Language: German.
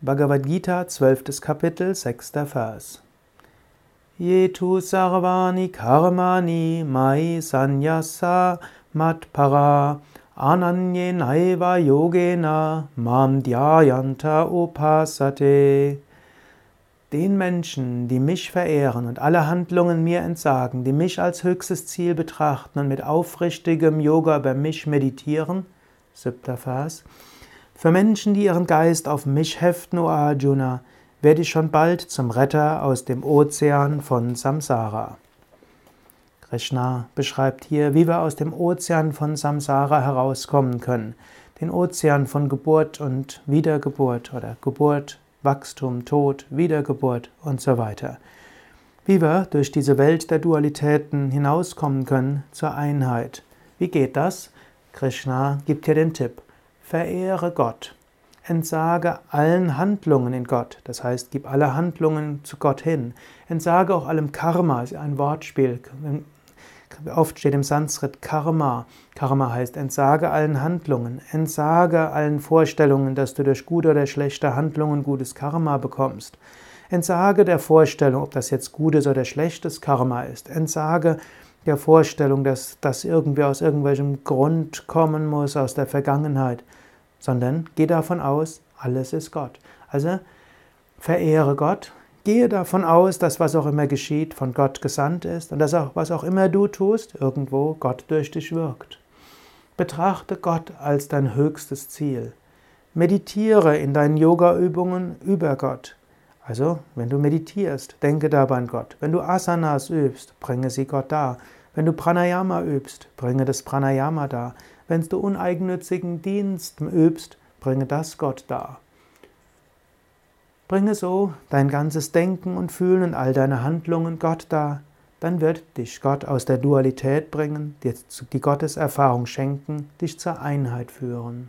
Bhagavad Gita, 12. Kapitel, 6. Vers. Yetu sarvani karmani mai sanyasa matpara ananye naiva yogena mam dhyayanta upasate. Den Menschen, die mich verehren und alle Handlungen mir entsagen, die mich als höchstes Ziel betrachten und mit aufrichtigem Yoga über mich meditieren, siebter Vers, für Menschen, die ihren Geist auf mich heften, o Arjuna, werde ich schon bald zum Retter aus dem Ozean von Samsara. Krishna beschreibt hier, wie wir aus dem Ozean von Samsara herauskommen können. Den Ozean von Geburt und Wiedergeburt oder Geburt, Wachstum, Tod, Wiedergeburt und so weiter. Wie wir durch diese Welt der Dualitäten hinauskommen können zur Einheit. Wie geht das? Krishna gibt hier den Tipp. Verehre Gott. Entsage allen Handlungen in Gott. Das heißt, gib alle Handlungen zu Gott hin. Entsage auch allem Karma, ist ein Wortspiel. Oft steht im Sanskrit Karma. Karma heißt entsage allen Handlungen, entsage allen Vorstellungen, dass du durch gute oder schlechte Handlungen gutes Karma bekommst. Entsage der Vorstellung, ob das jetzt gutes oder schlechtes Karma ist. Entsage der Vorstellung, dass das irgendwie aus irgendwelchem Grund kommen muss, aus der Vergangenheit, sondern geh davon aus, alles ist Gott. Also verehre Gott, gehe davon aus, dass was auch immer geschieht, von Gott gesandt ist und dass auch was auch immer du tust, irgendwo Gott durch dich wirkt. Betrachte Gott als dein höchstes Ziel. Meditiere in deinen Yoga-Übungen über Gott. Also, wenn du meditierst, denke dabei an Gott. Wenn du Asanas übst, bringe sie Gott dar. Wenn du Pranayama übst, bringe das Pranayama dar. Wenn du uneigennützigen Dienst übst, bringe das Gott dar. Bringe so dein ganzes Denken und Fühlen und all deine Handlungen Gott dar, dann wird dich Gott aus der Dualität bringen, dir die Gotteserfahrung schenken, dich zur Einheit führen.